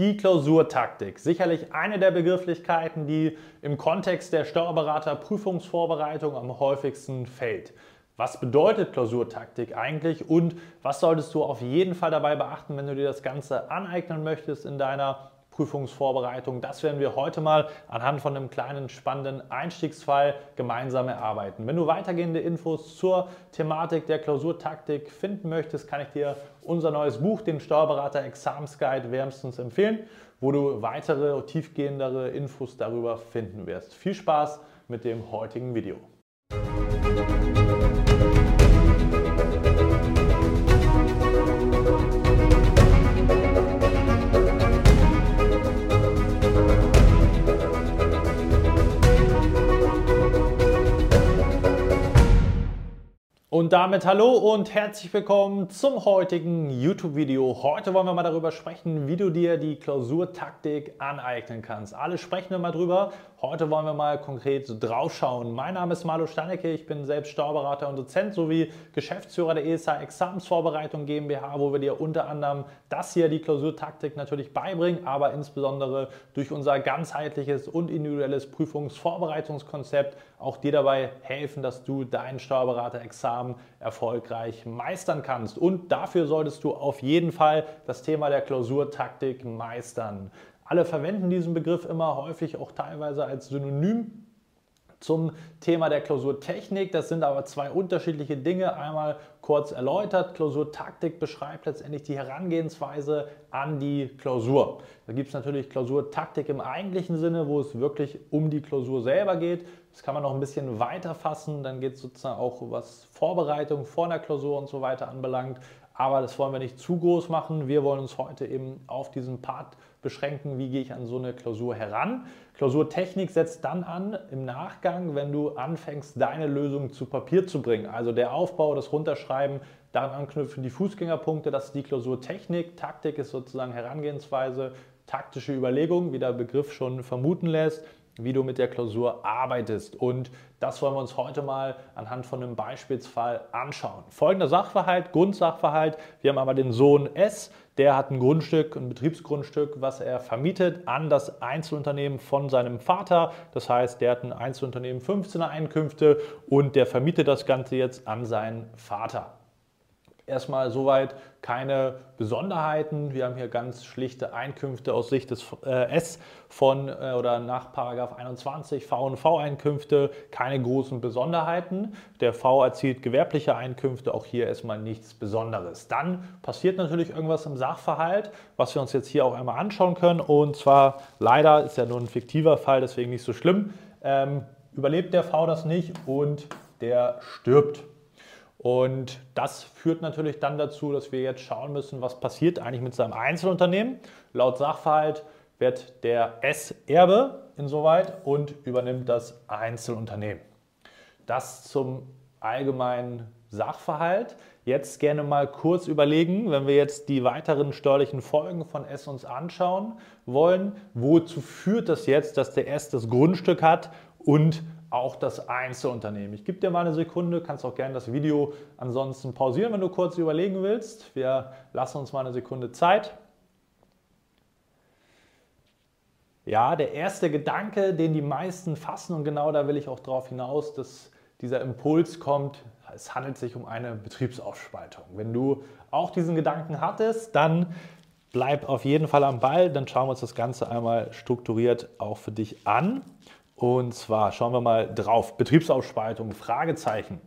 Die Klausurtaktik. Sicherlich eine der Begrifflichkeiten, die im Kontext der Steuerberater-Prüfungsvorbereitung am häufigsten fällt. Was bedeutet Klausurtaktik eigentlich und was solltest du auf jeden Fall dabei beachten, wenn du dir das Ganze aneignen möchtest in deiner Prüfungsvorbereitung. Das werden wir heute mal anhand von einem kleinen spannenden Einstiegsfall gemeinsam erarbeiten. Wenn du weitergehende Infos zur Thematik der Klausurtaktik finden möchtest, kann ich dir unser neues Buch, den Steuerberater Examsguide, wärmstens empfehlen, wo du weitere tiefgehendere Infos darüber finden wirst. Viel Spaß mit dem heutigen Video. Und damit hallo und herzlich willkommen zum heutigen YouTube-Video. Heute wollen wir mal darüber sprechen, wie du dir die Klausurtaktik aneignen kannst. Alle sprechen wir mal drüber. Heute wollen wir mal konkret draufschauen. Mein Name ist Marlo Stannecke, ich bin selbst Steuerberater und Dozent sowie Geschäftsführer der ESA Examensvorbereitung GmbH, wo wir dir unter anderem das hier, die Klausurtaktik natürlich beibringen, aber insbesondere durch unser ganzheitliches und individuelles Prüfungsvorbereitungskonzept auch dir dabei helfen, dass du dein Steuerberater-Examen erfolgreich meistern kannst. Und dafür solltest du auf jeden Fall das Thema der Klausurtaktik meistern. Alle verwenden diesen Begriff immer häufig auch teilweise als Synonym zum Thema der Klausurtechnik. Das sind aber zwei unterschiedliche Dinge. Einmal kurz erläutert. Klausurtaktik beschreibt letztendlich die Herangehensweise an die Klausur. Da gibt es natürlich Klausurtaktik im eigentlichen Sinne, wo es wirklich um die Klausur selber geht. Das kann man noch ein bisschen weiter fassen. Dann geht es sozusagen auch, was Vorbereitung vor einer Klausur und so weiter anbelangt. Aber das wollen wir nicht zu groß machen. Wir wollen uns heute eben auf diesen Part beschränken, wie gehe ich an so eine Klausur heran. Klausurtechnik setzt dann an im Nachgang, wenn du anfängst, deine Lösung zu Papier zu bringen. Also der Aufbau, das Runterschreiben, daran anknüpfen die Fußgängerpunkte, das ist die Klausurtechnik. Taktik ist sozusagen Herangehensweise, taktische Überlegung, wie der Begriff schon vermuten lässt wie du mit der Klausur arbeitest. Und das wollen wir uns heute mal anhand von einem Beispielsfall anschauen. Folgender Sachverhalt, Grundsachverhalt. Wir haben aber den Sohn S, der hat ein Grundstück, ein Betriebsgrundstück, was er vermietet an das Einzelunternehmen von seinem Vater. Das heißt, der hat ein Einzelunternehmen 15er Einkünfte und der vermietet das Ganze jetzt an seinen Vater erstmal soweit keine Besonderheiten. Wir haben hier ganz schlichte Einkünfte aus Sicht des äh, S von äh, oder nach 21 V&V-Einkünfte, keine großen Besonderheiten. Der V erzielt gewerbliche Einkünfte, auch hier erstmal nichts Besonderes. Dann passiert natürlich irgendwas im Sachverhalt, was wir uns jetzt hier auch einmal anschauen können. Und zwar leider ist ja nur ein fiktiver Fall, deswegen nicht so schlimm. Ähm, überlebt der V das nicht und der stirbt. Und das führt natürlich dann dazu, dass wir jetzt schauen müssen, was passiert eigentlich mit seinem Einzelunternehmen. Laut Sachverhalt wird der S Erbe insoweit und übernimmt das Einzelunternehmen. Das zum allgemeinen Sachverhalt. Jetzt gerne mal kurz überlegen, wenn wir jetzt die weiteren steuerlichen Folgen von S uns anschauen wollen, wozu führt das jetzt, dass der S das Grundstück hat und auch das Einzelunternehmen. Ich gebe dir mal eine Sekunde, kannst auch gerne das Video ansonsten pausieren, wenn du kurz überlegen willst. Wir lassen uns mal eine Sekunde Zeit. Ja, der erste Gedanke, den die meisten fassen, und genau da will ich auch darauf hinaus, dass dieser Impuls kommt, es handelt sich um eine Betriebsaufspaltung. Wenn du auch diesen Gedanken hattest, dann bleib auf jeden Fall am Ball, dann schauen wir uns das Ganze einmal strukturiert auch für dich an. Und zwar schauen wir mal drauf. Betriebsaufspaltung, Fragezeichen.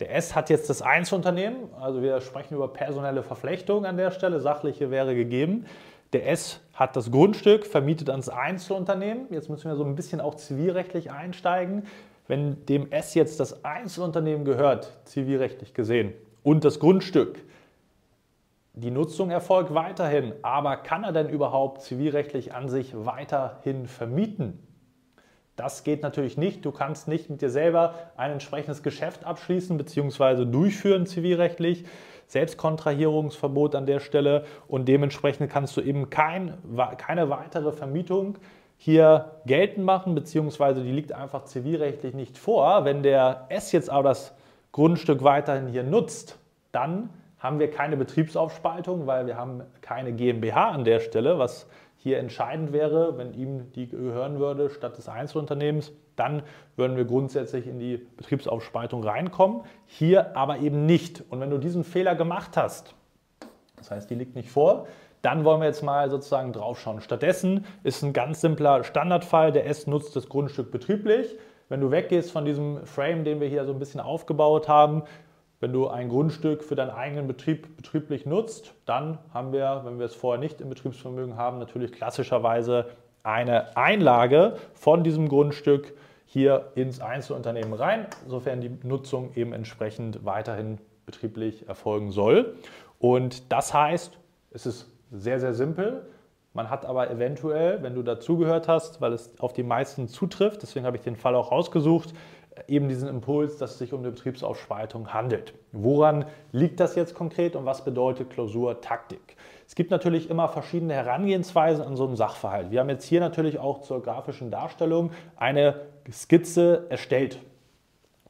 Der S hat jetzt das Einzelunternehmen, also wir sprechen über personelle Verflechtung an der Stelle, sachliche wäre gegeben. Der S hat das Grundstück, vermietet ans Einzelunternehmen. Jetzt müssen wir so ein bisschen auch zivilrechtlich einsteigen. Wenn dem S jetzt das Einzelunternehmen gehört, zivilrechtlich gesehen, und das Grundstück, die Nutzung erfolgt weiterhin, aber kann er denn überhaupt zivilrechtlich an sich weiterhin vermieten? Das geht natürlich nicht. Du kannst nicht mit dir selber ein entsprechendes Geschäft abschließen bzw. durchführen zivilrechtlich. Selbstkontrahierungsverbot an der Stelle und dementsprechend kannst du eben kein, keine weitere Vermietung hier geltend machen, beziehungsweise die liegt einfach zivilrechtlich nicht vor. Wenn der S jetzt aber das Grundstück weiterhin hier nutzt, dann haben wir keine Betriebsaufspaltung, weil wir haben keine GmbH an der Stelle, was hier entscheidend wäre, wenn ihm die gehören würde statt des Einzelunternehmens, dann würden wir grundsätzlich in die Betriebsaufspaltung reinkommen. Hier aber eben nicht. Und wenn du diesen Fehler gemacht hast, das heißt, die liegt nicht vor, dann wollen wir jetzt mal sozusagen draufschauen. Stattdessen ist ein ganz simpler Standardfall, der S nutzt das Grundstück betrieblich. Wenn du weggehst von diesem Frame, den wir hier so ein bisschen aufgebaut haben, wenn du ein Grundstück für deinen eigenen Betrieb betrieblich nutzt, dann haben wir, wenn wir es vorher nicht im Betriebsvermögen haben, natürlich klassischerweise eine Einlage von diesem Grundstück hier ins Einzelunternehmen rein, sofern die Nutzung eben entsprechend weiterhin betrieblich erfolgen soll. Und das heißt, es ist sehr, sehr simpel. Man hat aber eventuell, wenn du dazugehört hast, weil es auf die meisten zutrifft, deswegen habe ich den Fall auch rausgesucht, eben diesen Impuls, dass es sich um eine Betriebsaufspaltung handelt. Woran liegt das jetzt konkret und was bedeutet Klausurtaktik? Es gibt natürlich immer verschiedene Herangehensweisen an so einen Sachverhalt. Wir haben jetzt hier natürlich auch zur grafischen Darstellung eine Skizze erstellt.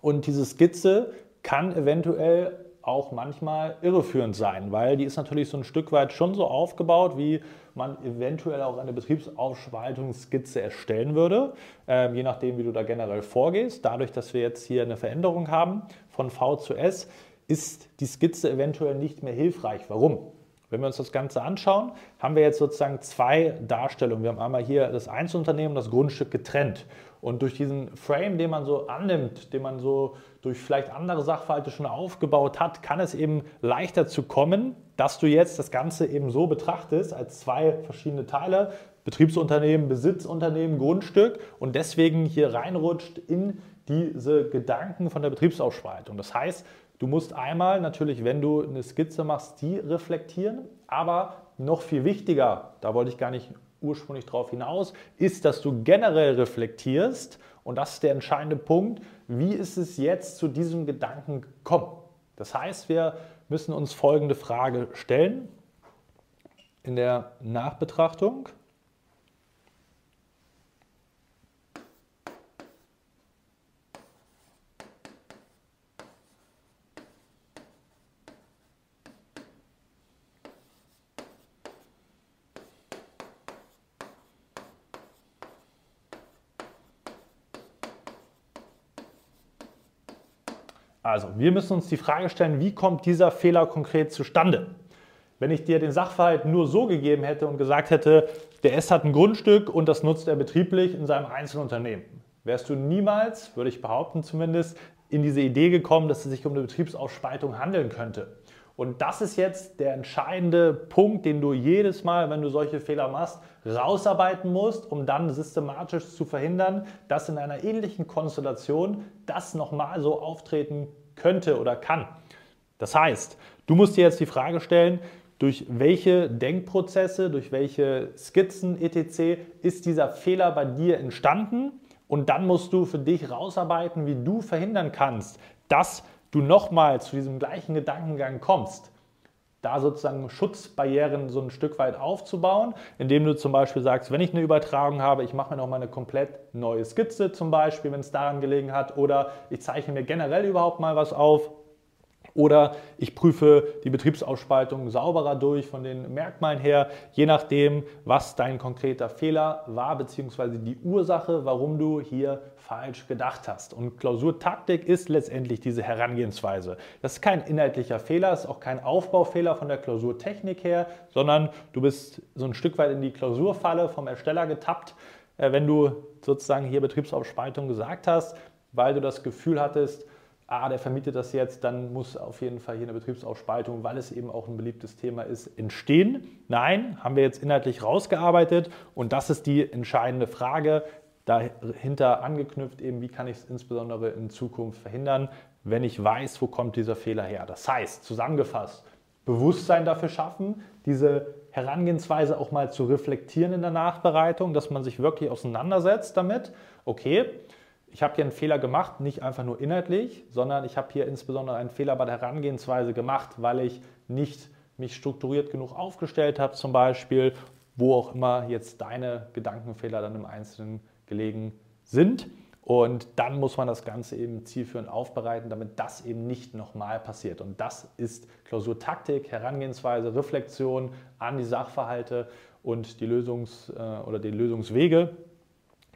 Und diese Skizze kann eventuell auch manchmal irreführend sein, weil die ist natürlich so ein Stück weit schon so aufgebaut, wie man eventuell auch eine Betriebsaufspaltungsskizze erstellen würde, äh, je nachdem, wie du da generell vorgehst. Dadurch, dass wir jetzt hier eine Veränderung haben von V zu S, ist die Skizze eventuell nicht mehr hilfreich. Warum? Wenn wir uns das Ganze anschauen, haben wir jetzt sozusagen zwei Darstellungen. Wir haben einmal hier das Einzelunternehmen und das Grundstück getrennt. Und durch diesen Frame, den man so annimmt, den man so durch vielleicht andere Sachverhalte schon aufgebaut hat, kann es eben leichter zu kommen, dass du jetzt das Ganze eben so betrachtest als zwei verschiedene Teile, Betriebsunternehmen, Besitzunternehmen, Grundstück und deswegen hier reinrutscht in diese Gedanken von der Betriebsaufspaltung. Das heißt, du musst einmal natürlich, wenn du eine Skizze machst, die reflektieren, aber noch viel wichtiger, da wollte ich gar nicht ursprünglich darauf hinaus, ist, dass du generell reflektierst und das ist der entscheidende Punkt, wie ist es jetzt zu diesem Gedanken gekommen? Das heißt, wir müssen uns folgende Frage stellen in der Nachbetrachtung. Also, wir müssen uns die Frage stellen, wie kommt dieser Fehler konkret zustande? Wenn ich dir den Sachverhalt nur so gegeben hätte und gesagt hätte, der S hat ein Grundstück und das nutzt er betrieblich in seinem Einzelunternehmen, wärst du niemals, würde ich behaupten zumindest, in diese Idee gekommen, dass es sich um eine Betriebsaufspaltung handeln könnte. Und das ist jetzt der entscheidende Punkt, den du jedes Mal, wenn du solche Fehler machst, rausarbeiten musst, um dann systematisch zu verhindern, dass in einer ähnlichen Konstellation das nochmal so auftreten könnte oder kann. Das heißt, du musst dir jetzt die Frage stellen, durch welche Denkprozesse, durch welche Skizzen etc. ist dieser Fehler bei dir entstanden? Und dann musst du für dich rausarbeiten, wie du verhindern kannst, dass du nochmal zu diesem gleichen Gedankengang kommst, da sozusagen Schutzbarrieren so ein Stück weit aufzubauen, indem du zum Beispiel sagst, wenn ich eine Übertragung habe, ich mache mir nochmal eine komplett neue Skizze zum Beispiel, wenn es daran gelegen hat, oder ich zeichne mir generell überhaupt mal was auf oder ich prüfe die Betriebsausspaltung sauberer durch von den Merkmalen her, je nachdem, was dein konkreter Fehler war, beziehungsweise die Ursache, warum du hier falsch gedacht hast. Und Klausurtaktik ist letztendlich diese Herangehensweise. Das ist kein inhaltlicher Fehler, ist auch kein Aufbaufehler von der Klausurtechnik her, sondern du bist so ein Stück weit in die Klausurfalle vom Ersteller getappt, äh, wenn du sozusagen hier Betriebsaufspaltung gesagt hast, weil du das Gefühl hattest, ah, der vermietet das jetzt, dann muss auf jeden Fall hier eine Betriebsaufspaltung, weil es eben auch ein beliebtes Thema ist, entstehen. Nein, haben wir jetzt inhaltlich rausgearbeitet und das ist die entscheidende Frage. Dahinter angeknüpft eben, wie kann ich es insbesondere in Zukunft verhindern, wenn ich weiß, wo kommt dieser Fehler her. Das heißt, zusammengefasst, Bewusstsein dafür schaffen, diese Herangehensweise auch mal zu reflektieren in der Nachbereitung, dass man sich wirklich auseinandersetzt damit. Okay, ich habe hier einen Fehler gemacht, nicht einfach nur inhaltlich, sondern ich habe hier insbesondere einen Fehler bei der Herangehensweise gemacht, weil ich nicht mich strukturiert genug aufgestellt habe, zum Beispiel, wo auch immer jetzt deine Gedankenfehler dann im Einzelnen gelegen sind. Und dann muss man das Ganze eben zielführend aufbereiten, damit das eben nicht nochmal passiert. Und das ist Klausurtaktik, Herangehensweise, Reflexion an die Sachverhalte und die Lösungs- äh, oder die Lösungswege.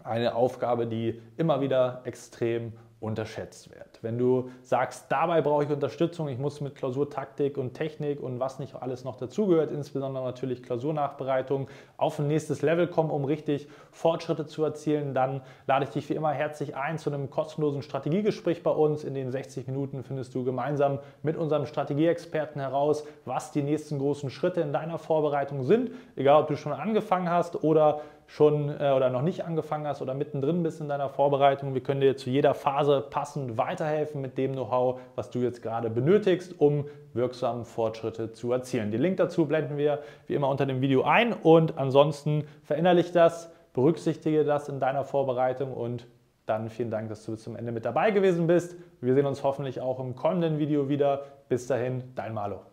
Eine Aufgabe, die immer wieder extrem unterschätzt wird. Wenn du sagst, dabei brauche ich Unterstützung, ich muss mit Klausurtaktik und Technik und was nicht alles noch dazugehört, insbesondere natürlich Klausurnachbereitung, auf ein nächstes Level kommen, um richtig Fortschritte zu erzielen, dann lade ich dich wie immer herzlich ein zu einem kostenlosen Strategiegespräch bei uns. In den 60 Minuten findest du gemeinsam mit unserem Strategieexperten heraus, was die nächsten großen Schritte in deiner Vorbereitung sind, egal ob du schon angefangen hast oder schon äh, oder noch nicht angefangen hast oder mittendrin bist in deiner Vorbereitung. Wir können dir zu jeder Phase passend weiterhelfen mit dem Know-how, was du jetzt gerade benötigst, um wirksam Fortschritte zu erzielen. Den Link dazu blenden wir wie immer unter dem Video ein und ansonsten verinnerlich das, berücksichtige das in deiner Vorbereitung und dann vielen Dank, dass du bis zum Ende mit dabei gewesen bist. Wir sehen uns hoffentlich auch im kommenden Video wieder. Bis dahin, dein Malo.